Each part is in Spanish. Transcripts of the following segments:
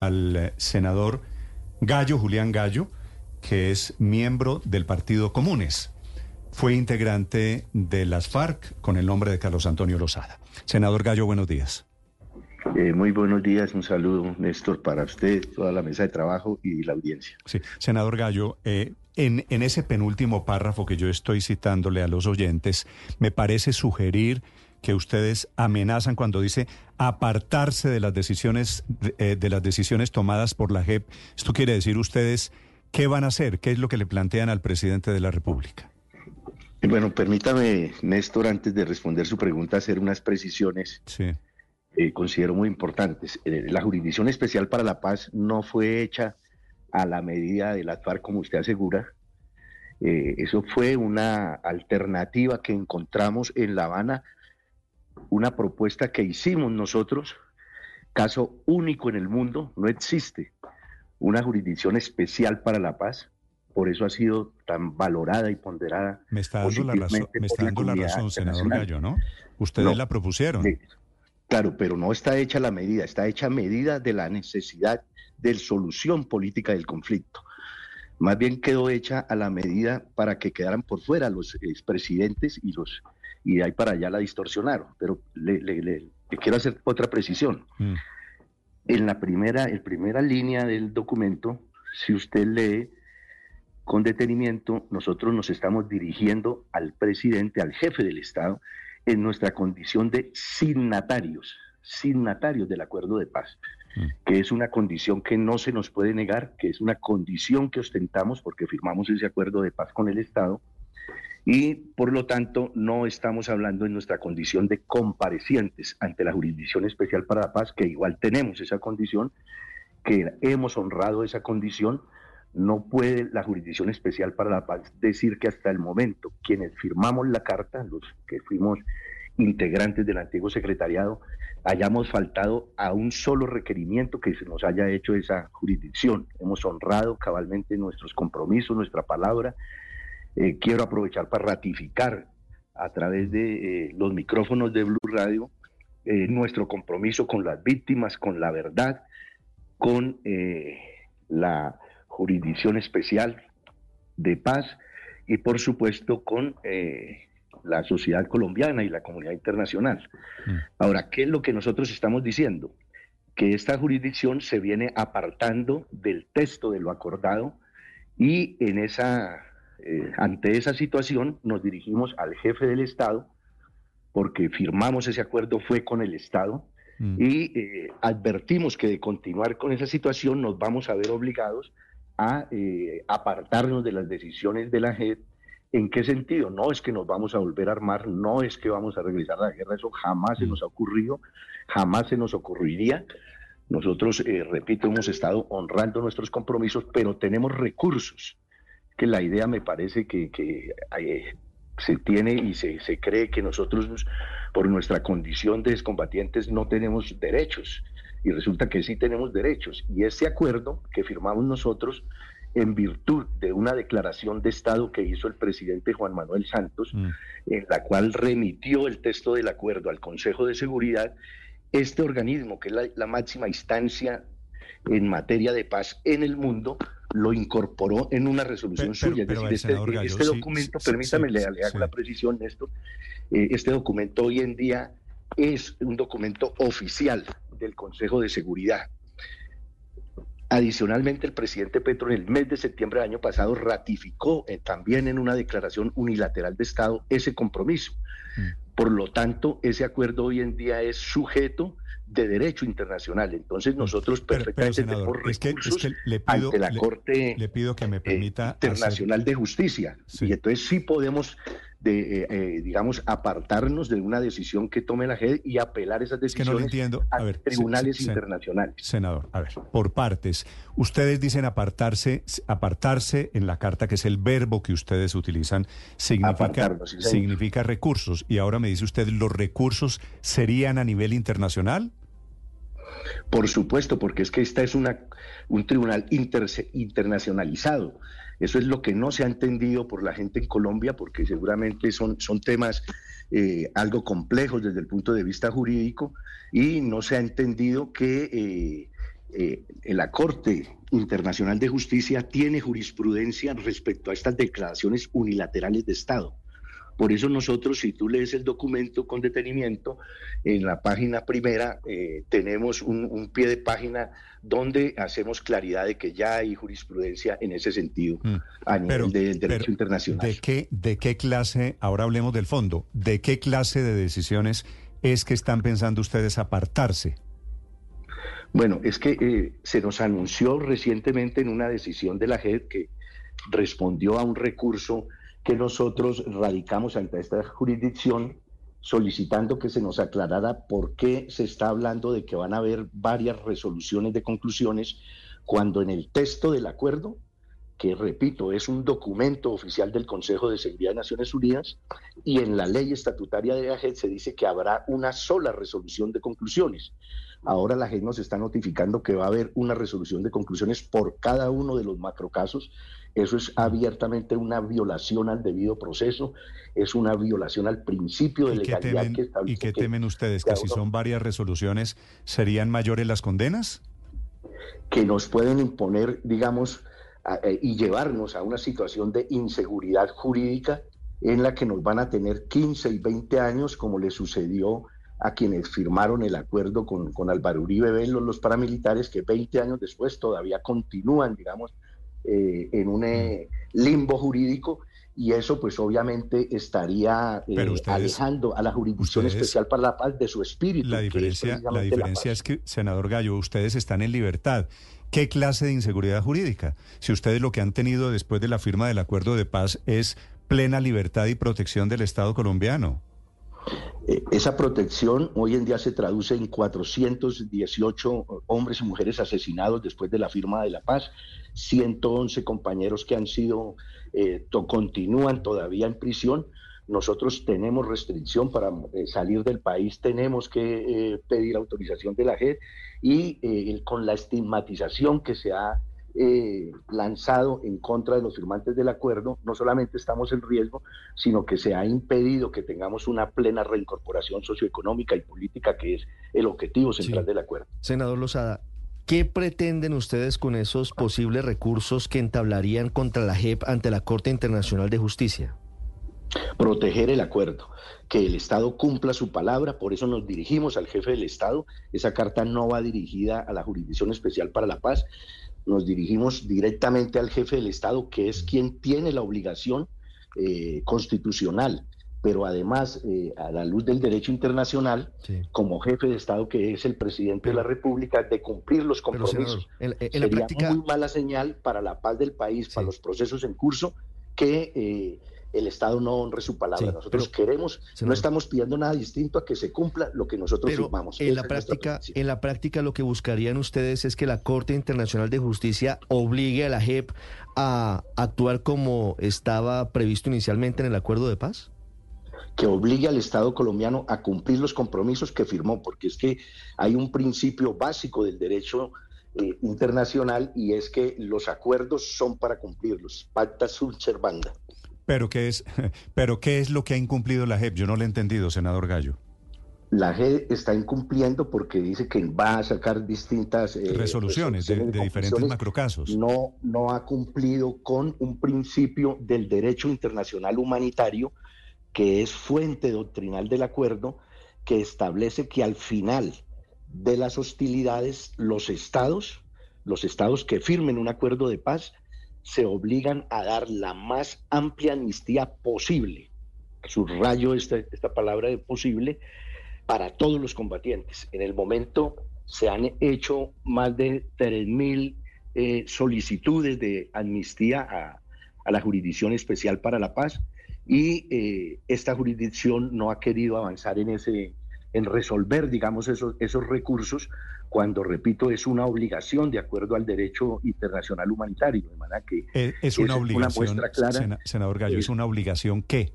al eh, senador Gallo, Julián Gallo, que es miembro del Partido Comunes. Fue integrante de las FARC con el nombre de Carlos Antonio Lozada. Senador Gallo, buenos días. Eh, muy buenos días, un saludo, Néstor, para usted, toda la mesa de trabajo y la audiencia. Sí, senador Gallo, eh, en, en ese penúltimo párrafo que yo estoy citándole a los oyentes, me parece sugerir que ustedes amenazan cuando dice apartarse de las decisiones de, eh, de, las decisiones tomadas por la JEP. Esto quiere decir ustedes qué van a hacer, qué es lo que le plantean al presidente de la República. Bueno, permítame, Néstor, antes de responder su pregunta, hacer unas precisiones. Sí. Eh, considero muy importantes. Eh, la Jurisdicción Especial para la Paz no fue hecha a la medida de la FARC, como usted asegura. Eh, eso fue una alternativa que encontramos en La Habana una propuesta que hicimos nosotros, caso único en el mundo, no existe una jurisdicción especial para la paz, por eso ha sido tan valorada y ponderada. Me está dando la razón, me está dando la, razón senador Gallo, ¿no? Ustedes no, la propusieron. Claro, pero no está hecha la medida, está hecha a medida de la necesidad de solución política del conflicto. Más bien quedó hecha a la medida para que quedaran por fuera los expresidentes y los y de ahí para allá la distorsionaron. Pero le, le, le, le quiero hacer otra precisión. Mm. En la primera, en primera línea del documento, si usted lee con detenimiento, nosotros nos estamos dirigiendo al presidente, al jefe del Estado, en nuestra condición de signatarios, signatarios del acuerdo de paz, mm. que es una condición que no se nos puede negar, que es una condición que ostentamos porque firmamos ese acuerdo de paz con el Estado y por lo tanto no estamos hablando en nuestra condición de comparecientes ante la Jurisdicción Especial para la Paz, que igual tenemos esa condición, que hemos honrado esa condición. No puede la Jurisdicción Especial para la Paz decir que hasta el momento quienes firmamos la carta, los que fuimos integrantes del antiguo secretariado, hayamos faltado a un solo requerimiento que se nos haya hecho esa jurisdicción. Hemos honrado cabalmente nuestros compromisos, nuestra palabra, eh, quiero aprovechar para ratificar a través de eh, los micrófonos de Blue Radio eh, nuestro compromiso con las víctimas, con la verdad, con la jurisdicción especial de paz y por supuesto con la sociedad colombiana y la comunidad internacional. Mm. Ahora, ¿qué es lo que nosotros estamos diciendo? Que esta jurisdicción se viene apartando del texto de lo acordado y en esa eh, ante esa situación nos dirigimos al jefe del Estado, porque firmamos ese acuerdo fue con el Estado, mm. y eh, advertimos que de continuar con esa situación nos vamos a ver obligados a eh, apartarnos de las decisiones de la JEP. ¿En qué sentido? No es que nos vamos a volver a armar, no es que vamos a regresar a la guerra, eso jamás mm. se nos ha ocurrido, jamás se nos ocurriría. Nosotros, repito, hemos estado honrando nuestros compromisos, pero tenemos recursos que la idea me parece que, que eh, se tiene y se, se, cree que nosotros, por nuestra condición de excombatientes, no tenemos derechos. Y resulta que sí tenemos derechos. Y ese acuerdo que firmamos nosotros, en virtud de una declaración de Estado que hizo el presidente Juan Manuel Santos, mm. en la cual remitió el texto del acuerdo al Consejo de Seguridad, este organismo, que es la, la máxima instancia en materia de paz en el mundo, lo incorporó en una resolución pero, suya. Pero, es decir, este, Gallo, este, documento, sí, permítame, sí, le, le, hago sí. la precisión, esto, eh, este documento hoy en día es un documento oficial del Consejo de Seguridad. Adicionalmente, el presidente Petro en el mes de septiembre del año pasado ratificó eh, también en una declaración unilateral de Estado ese compromiso. Mm. Por lo tanto, ese acuerdo hoy en día es sujeto de derecho internacional. Entonces nosotros perfectamente pero, senador, tenemos es que, recursos es que le pido, ante la le, Corte le pido que me permita eh, Internacional hacer... de Justicia. Sí. Y entonces sí podemos, de, eh, eh, digamos, apartarnos de una decisión que tome la JED y apelar esas decisiones es que no entiendo. A, a ver, tribunales internacionales. Senador, a ver, por partes. Ustedes dicen apartarse, apartarse en la carta, que es el verbo que ustedes utilizan, significa, sí, significa recursos. Y ahora me dice usted, ¿los recursos serían a nivel internacional? Por supuesto, porque es que esta es una, un tribunal inter, internacionalizado. Eso es lo que no se ha entendido por la gente en Colombia, porque seguramente son, son temas eh, algo complejos desde el punto de vista jurídico y no se ha entendido que eh, eh, la Corte Internacional de Justicia tiene jurisprudencia respecto a estas declaraciones unilaterales de Estado. Por eso nosotros, si tú lees el documento con detenimiento, en la página primera eh, tenemos un, pie de página donde hacemos claridad de que ya hay jurisprudencia en ese sentido mm. a nivel del derecho internacional. ¿de qué, ¿De qué clase, ahora hablemos del fondo, de qué clase de decisiones es que están pensando ustedes apartarse? Bueno, es que eh, se nos anunció recientemente en una decisión de la JED que respondió a un recurso que nosotros radicamos ante esta jurisdicción solicitando que se nos aclarara por qué se está hablando de que van a haber varias resoluciones de conclusiones cuando en el texto del acuerdo, que repito, es un documento oficial del Consejo de Seguridad de Naciones Unidas, y en la ley estatutaria de la JED se dice que habrá una sola resolución de conclusiones. Ahora la JED nos está notificando que va a haber una resolución de conclusiones por cada uno de los macrocasos eso es abiertamente una violación al debido proceso, es una violación al principio de legalidad que establece. ¿Y qué temen ustedes? ¿Que si son varias resoluciones serían mayores las condenas? Que nos pueden imponer, digamos, eh, y llevarnos a una situación de inseguridad jurídica en la que nos van a tener 15 y 20 años, como le sucedió a quienes firmaron el acuerdo con, con Álvaro Uribe Velo, los paramilitares, que 20 años después todavía continúan, digamos, eh, en un eh, limbo jurídico y eso pues obviamente estaría eh, alejando a la Jurisdicción Especial para la Paz de su espíritu. La diferencia, la diferencia es que, senador Gallo, ustedes están en libertad. ¿Qué clase de inseguridad jurídica? Si ustedes lo que han tenido después de la firma del acuerdo de paz es plena libertad y protección del Estado colombiano. Eh, esa protección hoy en día se traduce en 418 hombres y mujeres asesinados después de la firma de la paz, 111 compañeros que han sido, eh, continúan todavía en prisión. Nosotros tenemos restricción para eh, salir del país, tenemos que pedir autorización de la JED y con la estigmatización que se ha eh, lanzado en contra de los firmantes del acuerdo, no solamente estamos en riesgo, sino que se ha impedido que tengamos una plena reincorporación socioeconómica y política, que es el objetivo central del acuerdo. Senador Lozada, ¿qué pretenden ustedes con esos posibles recursos que entablarían contra la JEP ante la Corte Internacional de Justicia? proteger el acuerdo, que el Estado cumpla su palabra, por eso nos dirigimos al jefe del Estado. Esa carta no va dirigida a la Jurisdicción Especial para la Paz, nos dirigimos directamente al jefe del Estado, que es quien tiene la obligación eh, constitucional, pero además, eh, a la luz del derecho internacional, como jefe de Estado, que es el presidente de la República, de cumplir los compromisos. en, Sería práctica... muy mala señal para la paz del país, para los procesos en curso, que eh, el Estado no honre su palabra. nosotros queremos, no estamos pidiendo nada distinto a que se cumpla lo que nosotros firmamos. En la, práctica, en la práctica lo que buscarían ustedes es que la Corte Internacional de Justicia obligue a la JEP a actuar como estaba previsto inicialmente en el acuerdo de paz que obligue al Estado colombiano a cumplir los compromisos que firmó, porque es que hay un principio básico del derecho eh, internacional y es que los acuerdos son para cumplirlos, pacta sunt servanda. Pero ¿qué es, pero ¿qué es lo que ha incumplido la JEP? Yo no lo he entendido, senador Gallo. La JEP está incumpliendo porque dice que va a sacar distintas eh, resoluciones, de, diferentes macrocasos. No, no ha cumplido con un principio del derecho internacional humanitario que es fuente doctrinal del acuerdo, que establece que al final de las hostilidades los estados, los estados que firmen un acuerdo de paz, se obligan a dar la más amplia amnistía posible, subrayo esta, esta palabra de posible, para todos los combatientes. En el momento se han hecho más de 3.000 eh, solicitudes de amnistía a, la Jurisdicción Especial para la Paz y eh, esta jurisdicción no ha querido avanzar en ese en resolver, digamos, esos, esos recursos cuando, repito, es una obligación de acuerdo al derecho internacional humanitario. De manera que eh, es, una obligación, senador Gallo, es, una obligación qué?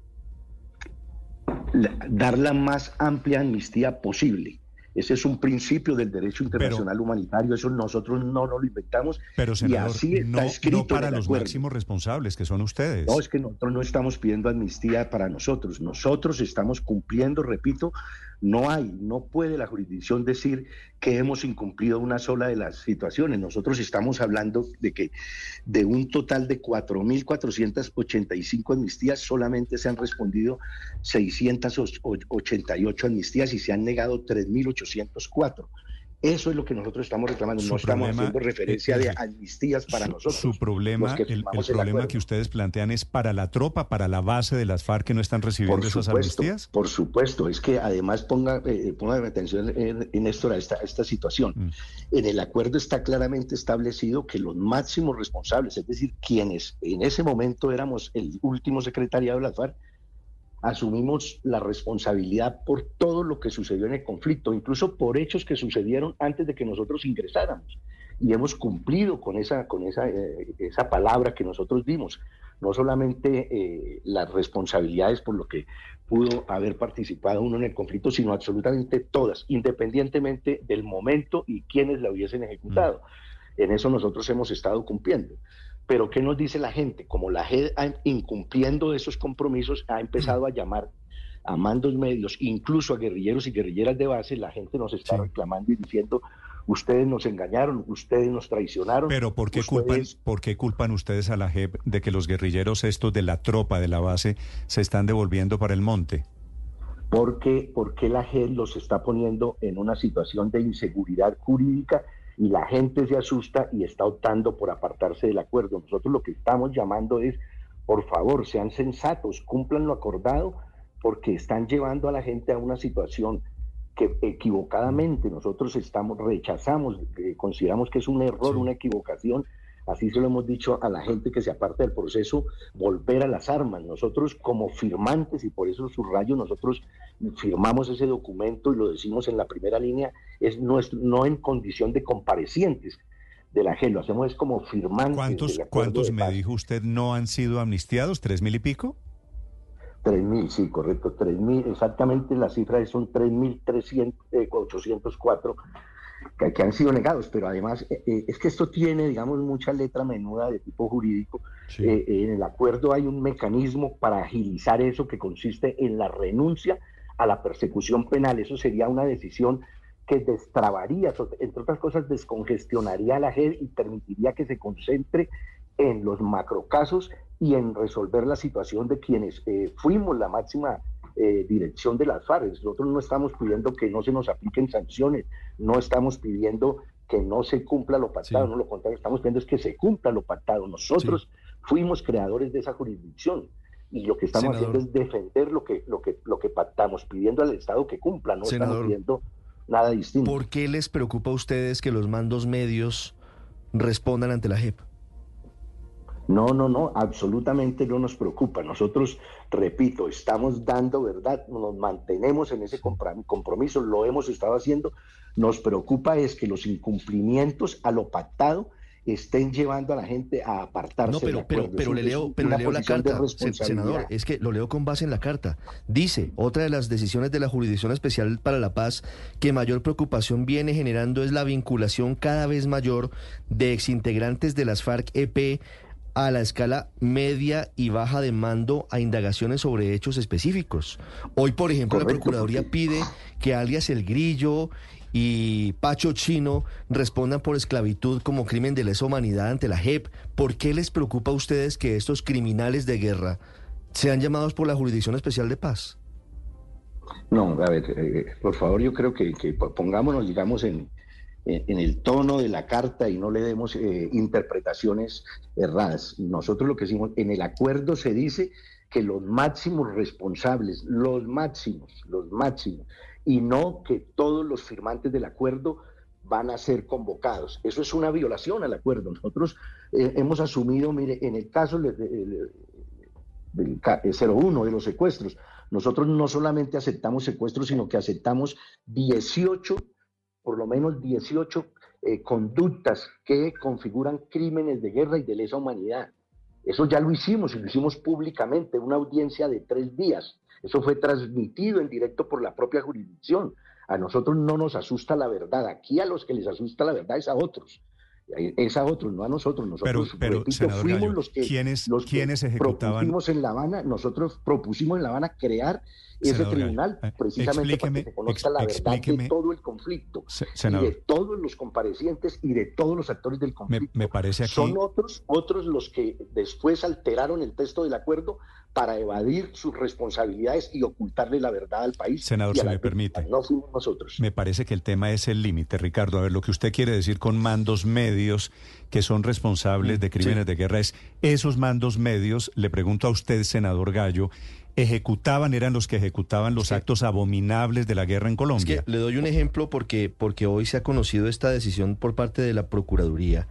dar la más amplia amnistía posible. Ese es un principio del derecho internacional humanitario, eso nosotros no, lo inventamos. Pero, senador, y así está no, escrito para los máximos responsables, que son ustedes. No, es que nosotros no estamos pidiendo amnistía para nosotros. Nosotros estamos cumpliendo, repito, No hay, no puede la jurisdicción decir que hemos incumplido una sola de las situaciones. Nosotros estamos hablando de que de un total de 4.485 amnistías solamente se han respondido 688 amnistías y se han negado 3.804. Eso es lo que nosotros estamos reclamando. no estamos haciendo referencia de amnistías para nosotros. Su problema, el, problema que ustedes plantean es para la tropa, para la base de las FARC que no están recibiendo esas amnistías. Por supuesto, es que además ponga, eh, ponga atención en, en esto a esta, esta situación. Mm. En el acuerdo está claramente establecido que los máximos responsables, es decir, quienes en ese momento éramos el último secretariado de las FARC, asumimos la responsabilidad por todo lo que sucedió en el conflicto, incluso por hechos que sucedieron antes de que nosotros ingresáramos. Y hemos cumplido con esa, con esa, eh, esa palabra que nosotros dimos. No solamente eh, las responsabilidades por lo que pudo haber participado uno en el conflicto, sino absolutamente todas, independientemente del momento y quienes la hubiesen ejecutado. Mm. En eso nosotros hemos estado cumpliendo. Pero ¿qué nos dice la gente? Como la gente, incumpliendo esos compromisos, ha empezado a llamar a mandos medios, incluso a guerrilleros y guerrilleras de base, la gente nos está reclamando y diciendo, ustedes nos engañaron, ustedes nos traicionaron. Pero ¿por qué, culpan, ¿por qué culpan ustedes a la JEP de que los guerrilleros estos de la tropa de la base se están devolviendo para el monte? Porque, porque la JEP los está poniendo en una situación de inseguridad jurídica y la gente se asusta y está optando por apartarse del acuerdo. Nosotros lo que estamos llamando es, por favor, sean sensatos, cumplan lo acordado, porque están llevando a la gente a una situación que equivocadamente nosotros estamos rechazamos, eh, consideramos que es un error, una equivocación así se lo hemos dicho a la gente que se aparta del proceso, volver a las armas. Nosotros como firmantes, y por eso subrayo, nosotros firmamos ese documento y lo decimos en la primera línea, es no, no en condición de comparecientes de la lo hacemos es como firmantes. ¿Cuántos, ¿cuántos me dijo usted no han sido amnistiados? ¿Tres mil y pico? Tres mil, sí, correcto, tres mil, exactamente la cifra son tres mil eh, cuatro que, han sido negados, pero además eh, eh, es que esto tiene, digamos, mucha letra menuda de tipo jurídico. Eh, en el acuerdo hay un mecanismo para agilizar eso que consiste en la renuncia a la persecución penal. Eso sería una decisión que destrabaría, entre otras cosas, descongestionaría a la JED y permitiría que se concentre en los macrocasos y en resolver la situación de quienes fuimos la máxima eh, dirección de las FARC. Nosotros no estamos pidiendo que no se nos apliquen sanciones, no estamos pidiendo que no se cumpla lo pactado, no lo contrario, estamos pidiendo es que se cumpla lo pactado. Nosotros fuimos creadores de esa jurisdicción y lo que estamos haciendo es defender lo que, lo que, lo que pactamos, pidiendo al Estado que cumpla, no estamos pidiendo nada distinto. ¿Por qué les preocupa a ustedes que los mandos medios respondan ante la JEP? No, no, no, absolutamente no nos preocupa. Nosotros, repito, estamos dando verdad, nos mantenemos en ese compromiso, lo hemos estado haciendo. Nos preocupa es que los incumplimientos a lo pactado estén llevando a la gente a apartarse. No, pero, pero, pero le leo, pero le leo la carta, senador. Es que lo leo con base en la carta. Dice, otra de las decisiones de la Jurisdicción Especial para la Paz que mayor preocupación viene generando es la vinculación cada vez mayor de exintegrantes de las FARC-EP a la escala media y baja de mando a indagaciones sobre hechos específicos. Hoy, por ejemplo, la Procuraduría pide que alias El Grillo y Pacho Chino respondan por esclavitud como crimen de lesa humanidad ante la JEP. ¿Por qué les preocupa a ustedes que estos criminales de guerra sean llamados por la Jurisdicción Especial de Paz? No, a ver, eh, por favor, yo creo que, que pongámonos, digamos, en, en el tono de la carta y no le demos eh, interpretaciones erradas. Nosotros lo que decimos, en el acuerdo se dice que los máximos responsables, los máximos, los máximos, y no que todos los firmantes del acuerdo van a ser convocados. Eso es una violación al acuerdo. Nosotros eh, hemos asumido, mire, en el caso del, del 01 de los secuestros, nosotros no solamente aceptamos secuestros, sino que aceptamos 18 por lo menos 18 eh, conductas que configuran crímenes de guerra y de lesa humanidad. Eso ya lo hicimos y lo hicimos públicamente, una audiencia de tres días. Eso fue transmitido en directo por la propia jurisdicción. A nosotros no nos asusta la verdad. Aquí a los que les asusta la verdad es a otros. Es a otros, no a nosotros. Nosotros, pero, fuimos los que, ¿quiénes, los ejecutaban? Propusimos en La Habana, nosotros propusimos en La Habana crear ese tribunal eh, precisamente para que se conozca la verdad de todo el conflicto y de todos los comparecientes y de todos los actores del conflicto. Me, parece aquí... Son otros, otros los que después alteraron el texto del acuerdo para evadir sus responsabilidades y ocultarle la verdad al país. Senador, se me permite. No fuimos nosotros. Me parece que el tema es el límite, Ricardo. A ver, lo que usted quiere decir con mandos medios que son responsables de crímenes de guerra es esos mandos medios, le pregunto a usted, senador Gallo, ejecutaban, eran los que ejecutaban los actos abominables de la guerra en Colombia. le doy un ejemplo porque, porque hoy se ha conocido esta decisión por parte de la Procuraduría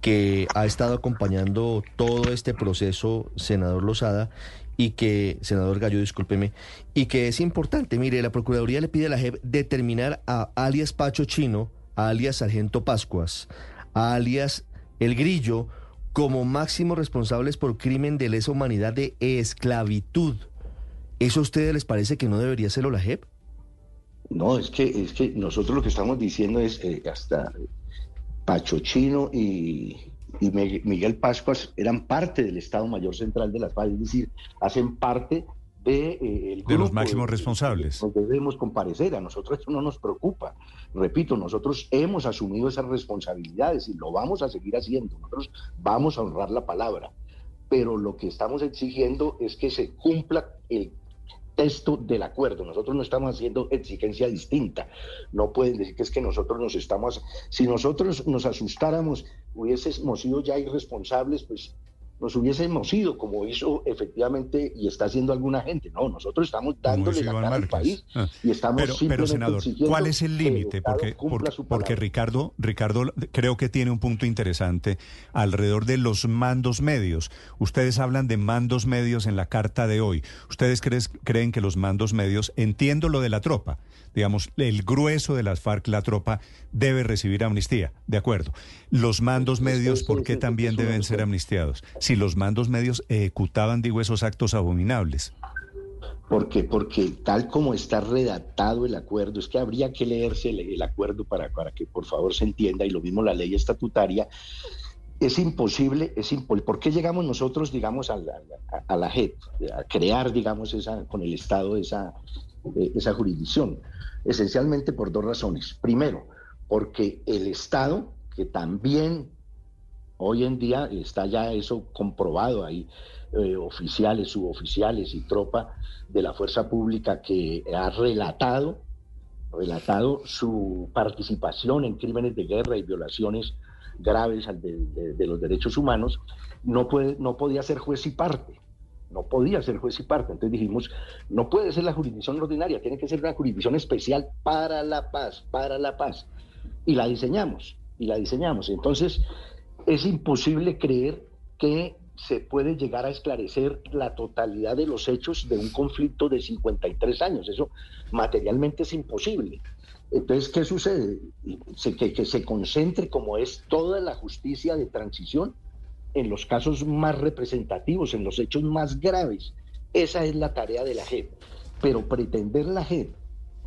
que ha estado acompañando todo este proceso, senador Lozada, y que, senador Gallo, discúlpeme, y que es importante. Mire, la Procuraduría le pide a la JEP determinar a alias Pacho Chino, a alias Sargento Pascuas, a alias El Grillo, como máximos responsables por crimen de lesa humanidad de esclavitud. ¿Eso a ustedes les parece que no debería serlo la JEP? No, es que, es que nosotros lo que estamos diciendo es eh, hasta Pacho Chino y, Miguel Pascuas eran parte del Estado Mayor Central de las FARC, es decir, hacen parte de, eh, de los máximos responsables. Nos debemos comparecer, a nosotros eso no nos preocupa. Repito, nosotros hemos asumido esas responsabilidades y lo vamos a seguir haciendo. Nosotros vamos a honrar la palabra, pero lo que estamos exigiendo es que se cumpla el texto del acuerdo. Nosotros no estamos haciendo exigencia distinta. No pueden decir que es que nosotros nos estamos... Si nosotros nos asustáramos, hubiésemos sido ya irresponsables, pues nos hubiésemos ido, como hizo efectivamente y está haciendo alguna gente. No, nosotros estamos dándole la cara al país ah. y estamos pero, pero senador, ¿cuál es el límite? Porque, porque, Ricardo, Ricardo creo que tiene un punto interesante alrededor de los mandos medios. Ustedes hablan de mandos medios en la carta de hoy. ¿Ustedes creen que los mandos medios, entiendo lo de la tropa, digamos, el grueso de las FARC, la tropa, debe recibir amnistía, de acuerdo. Los mandos medios, ¿por qué también deben ser amnistiados? Si los mandos medios ejecutaban, digo, esos actos abominables. Porque, porque tal como está redactado el acuerdo, es que habría que leerse el, acuerdo para, para que por favor se entienda, y lo mismo la ley estatutaria, es imposible, es imposible. ¿Por qué llegamos nosotros, digamos, a la, a, la JEP, a crear, digamos, esa, con el Estado esa, eh, esa jurisdicción? esencialmente por dos razones. Primero, porque el Estado, que también hoy en día está ya eso comprobado, hay eh, oficiales, suboficiales y tropa de la fuerza pública que ha relatado, relatado su participación en crímenes de guerra y violaciones graves de, de los derechos humanos, no, puede, no podía ser juez y parte no podía ser juez y parte. Entonces dijimos, no puede ser la jurisdicción ordinaria, tiene que ser una jurisdicción especial para la paz, para la paz. Y la diseñamos, y la diseñamos. Entonces, es imposible creer que se puede llegar a esclarecer la totalidad de los hechos de un conflicto de 53 años. Eso materialmente es imposible. Entonces, ¿qué sucede? que, que se concentre como es toda la justicia de transición en los casos más representativos, en los hechos más graves. Esa es la tarea de la JEP. Pero pretender la JEP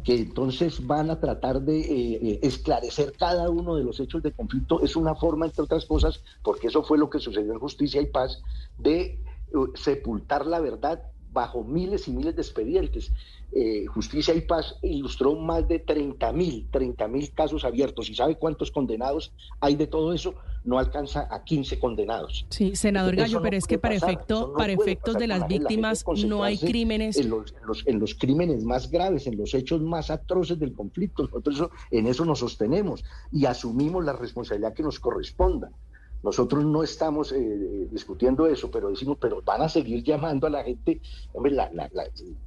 que entonces van a tratar de eh, eh, esclarecer cada uno de los hechos de conflicto es una forma, entre otras cosas, porque eso fue lo que sucedió en Justicia y Paz, de uh, sepultar la verdad bajo miles y miles de expedientes. Eh, Justicia y Paz ilustró más de 30 mil, 30 mil casos abiertos. ¿Y sabe cuántos condenados hay de todo eso? No alcanza a 15 condenados. Sí, senador Gallo, pero es que para, efecto, para efectos de las víctimas no hay crímenes. En los, en los, crímenes más graves, en los hechos más atroces del conflicto. Nosotros en eso nos sostenemos y asumimos la responsabilidad que nos corresponda. Nosotros no estamos eh, discutiendo eso, pero decimos, pero van a seguir llamando a la gente, hombre,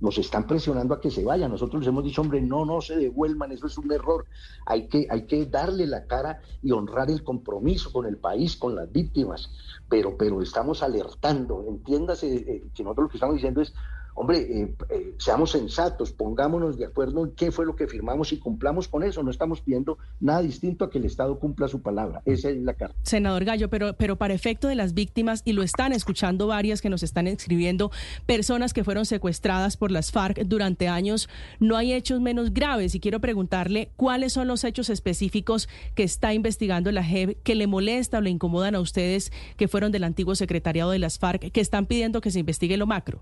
nos están presionando a que se vayan. Nosotros les hemos dicho, hombre, no, no se devuelvan, eso es un error. Hay que, hay que darle la cara y honrar el compromiso con el país, con las víctimas, pero, pero estamos alertando. Entiéndase eh, que nosotros lo que estamos diciendo es, Hombre, eh, eh, seamos sensatos, pongámonos de acuerdo en qué fue lo que firmamos y cumplamos con eso. No estamos pidiendo nada distinto a que el Estado cumpla su palabra. Esa es la carta. Senador Gallo, pero, pero para efecto de las víctimas, y lo están escuchando varias que nos están escribiendo, personas que fueron secuestradas por las FARC durante años, no hay hechos menos graves. Y quiero preguntarle cuáles son los hechos específicos que está investigando la JEP que le molesta o le incomodan a ustedes que fueron del antiguo secretariado de las FARC, que están pidiendo que se investigue lo macro.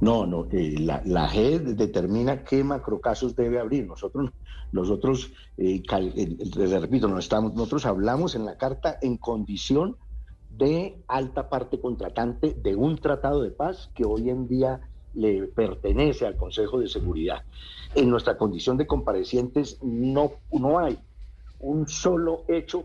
No, no, eh, la, la determina qué macrocasos debe abrir. Nosotros, nosotros eh, les repito, no estamos, nosotros hablamos en la carta en condición de alta parte contratante de un tratado de paz que hoy en día le pertenece al Consejo de Seguridad. En nuestra condición de comparecientes no, no hay un solo hecho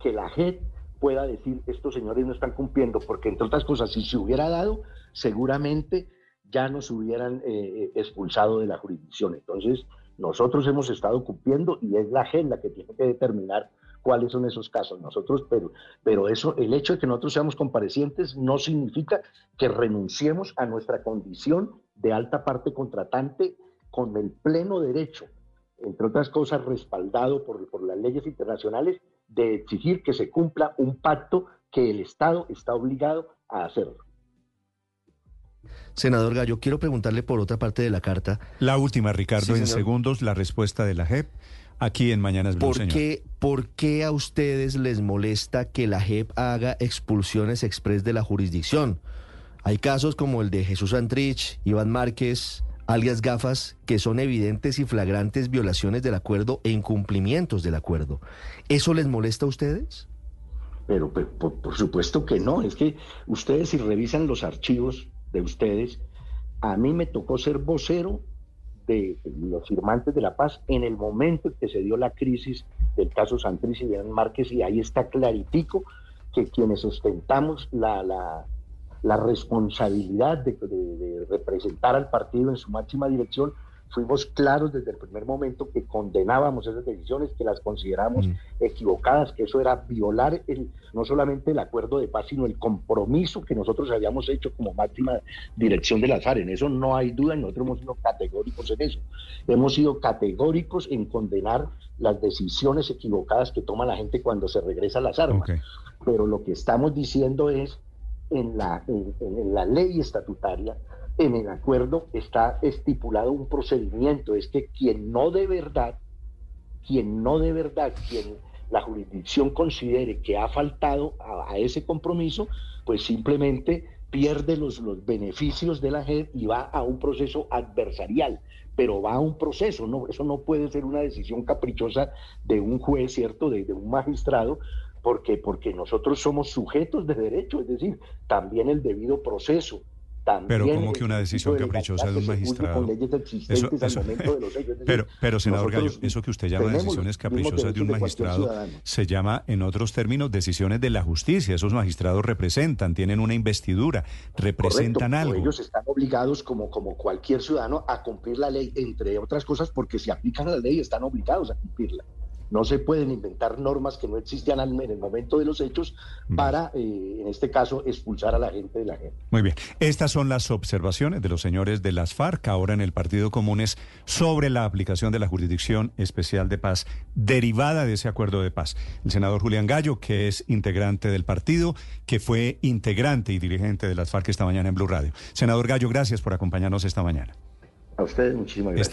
que la JED pueda decir estos señores no están cumpliendo, porque entre otras cosas, si se hubiera dado, seguramente ya nos hubieran eh, expulsado de la jurisdicción. Entonces, nosotros hemos estado cumpliendo y es la agenda que tiene que determinar cuáles son esos casos. Nosotros, pero, pero eso, el hecho de que nosotros seamos comparecientes no significa que renunciemos a nuestra condición de alta parte contratante con el pleno derecho, entre otras cosas, respaldado por, por las leyes internacionales, de exigir que se cumpla un pacto que el Estado está obligado a hacerlo. Senador Gallo, quiero preguntarle por otra parte de la carta. La última, Ricardo, en segundos, la respuesta de la JEP aquí en Mañanas Blue, ¿Por qué, ¿Por qué a ustedes les molesta que la JEP haga expulsiones express de la jurisdicción? Hay casos como el de Jesús Antrich, Iván Márquez, alias Gafas, que son evidentes y flagrantes violaciones del acuerdo e incumplimientos del acuerdo. ¿Eso les molesta a ustedes? Pero, por, supuesto que no. Es que ustedes si revisan los archivos de ustedes, a mí me tocó ser vocero de los firmantes de la paz en el momento en que se dio la crisis del caso Santrich y de Márquez y ahí está claritico que quienes ostentamos la, la, la responsabilidad de, representar al partido en su máxima dirección fuimos claros desde el primer momento que condenábamos esas decisiones, que las consideramos mm. equivocadas, que eso era violar el, no solamente el acuerdo de paz, sino el compromiso que nosotros habíamos hecho como máxima dirección de las FARC. En eso no hay duda nosotros hemos sido categóricos en eso. Hemos sido categóricos en condenar las decisiones equivocadas que toma la gente cuando se regresa a las armas. Pero lo que estamos diciendo es, en la, en la ley estatutaria, en el acuerdo está estipulado un procedimiento, es que quien no de verdad, quien no de verdad, quien la jurisdicción considere que ha faltado a, ese compromiso, pues simplemente pierde los, los beneficios de la JED y va a un proceso adversarial, pero va a un proceso, no, eso no puede ser una decisión caprichosa de un juez, ¿cierto?, de, de un magistrado, porque, porque nosotros somos sujetos de derecho, es decir, también el debido proceso pero como que una decisión caprichosa de un magistrado. pero, pero, senador Gallo, eso que usted llama decisiones caprichosas de un magistrado se llama, en otros términos, decisiones de la justicia. Esos magistrados representan, tienen una investidura, representan algo. Ellos están obligados, como, como cualquier ciudadano, a cumplir la ley, entre otras cosas, porque si aplican la ley están obligados a cumplirla. No se pueden inventar normas que no existían en el momento de los hechos para, eh, en este caso, expulsar a la gente de la gente. Muy bien. Estas son las observaciones de los señores de las FARC, ahora en el Partido Comunes, sobre la aplicación de la Jurisdicción Especial de Paz derivada de ese acuerdo de paz. El senador Julián Gallo, que es integrante del partido, que fue integrante y dirigente de las FARC esta mañana en Blue Radio. Senador Gallo, gracias por acompañarnos esta mañana. A ustedes muchísimas gracias.